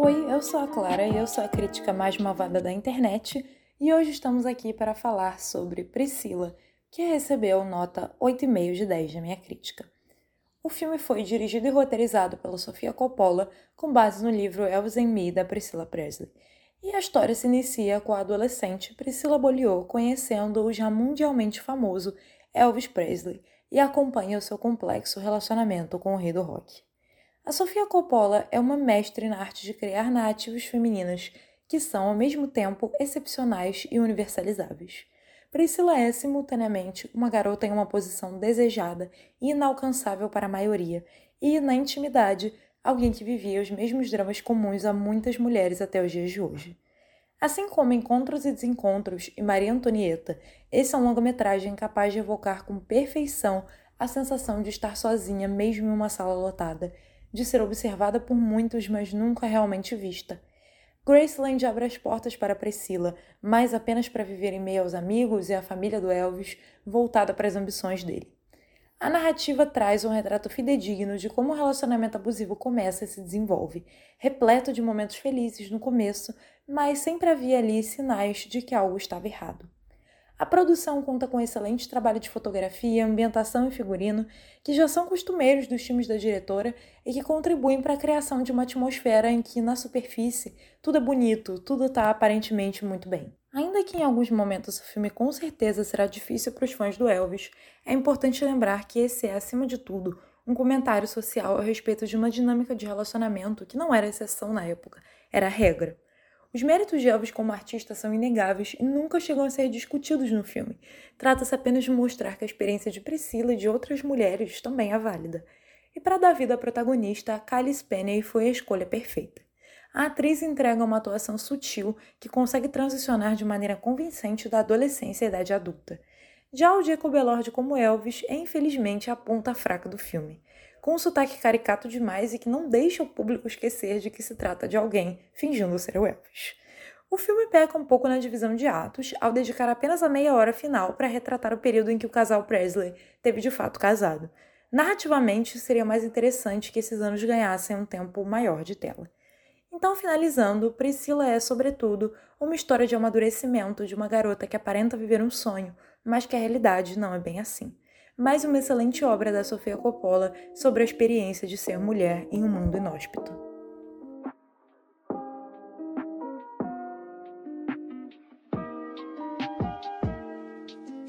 Oi, eu sou a Clara e eu sou a crítica mais malvada da internet e hoje estamos aqui para falar sobre Priscila, que recebeu nota 8,5 de 10 da minha crítica. O filme foi dirigido e roteirizado pela Sofia Coppola com base no livro Elvis and Me da Priscilla Presley. E a história se inicia com a adolescente Priscilla Beaulieu conhecendo o já mundialmente famoso Elvis Presley e acompanha o seu complexo relacionamento com o rei do rock. A Sofia Coppola é uma mestre na arte de criar narrativas femininas que são, ao mesmo tempo, excepcionais e universalizáveis. Priscila é, simultaneamente, uma garota em uma posição desejada e inalcançável para a maioria, e, na intimidade, alguém que vivia os mesmos dramas comuns a muitas mulheres até os dias de hoje. Assim como Encontros e Desencontros e Maria Antonieta, esse é um longa-metragem capaz de evocar com perfeição a sensação de estar sozinha mesmo em uma sala lotada de ser observada por muitos, mas nunca realmente vista. Graceland abre as portas para Priscila, mas apenas para viver em meio aos amigos e à família do Elvis, voltada para as ambições dele. A narrativa traz um retrato fidedigno de como o relacionamento abusivo começa e se desenvolve, repleto de momentos felizes no começo, mas sempre havia ali sinais de que algo estava errado. A produção conta com excelente trabalho de fotografia, ambientação e figurino, que já são costumeiros dos filmes da diretora e que contribuem para a criação de uma atmosfera em que, na superfície, tudo é bonito, tudo está aparentemente muito bem. Ainda que em alguns momentos o filme com certeza será difícil para os fãs do Elvis, é importante lembrar que esse é, acima de tudo, um comentário social a respeito de uma dinâmica de relacionamento que não era exceção na época, era regra. Os méritos de Elvis como artista são inegáveis e nunca chegam a ser discutidos no filme. Trata-se apenas de mostrar que a experiência de Priscila e de outras mulheres também é válida. E para dar vida à protagonista, Kylie Spenney foi a escolha perfeita. A atriz entrega uma atuação sutil que consegue transicionar de maneira convincente da adolescência à idade adulta. Já o Jacob Elord como Elvis é infelizmente a ponta fraca do filme com um sotaque caricato demais e que não deixa o público esquecer de que se trata de alguém fingindo ser o Elvis. O filme peca um pouco na divisão de atos, ao dedicar apenas a meia hora final para retratar o período em que o casal Presley teve de fato casado. Narrativamente, seria mais interessante que esses anos ganhassem um tempo maior de tela. Então, finalizando, Priscila é, sobretudo, uma história de amadurecimento de uma garota que aparenta viver um sonho, mas que a realidade não é bem assim mais uma excelente obra da Sofia Coppola sobre a experiência de ser mulher em um mundo inóspito.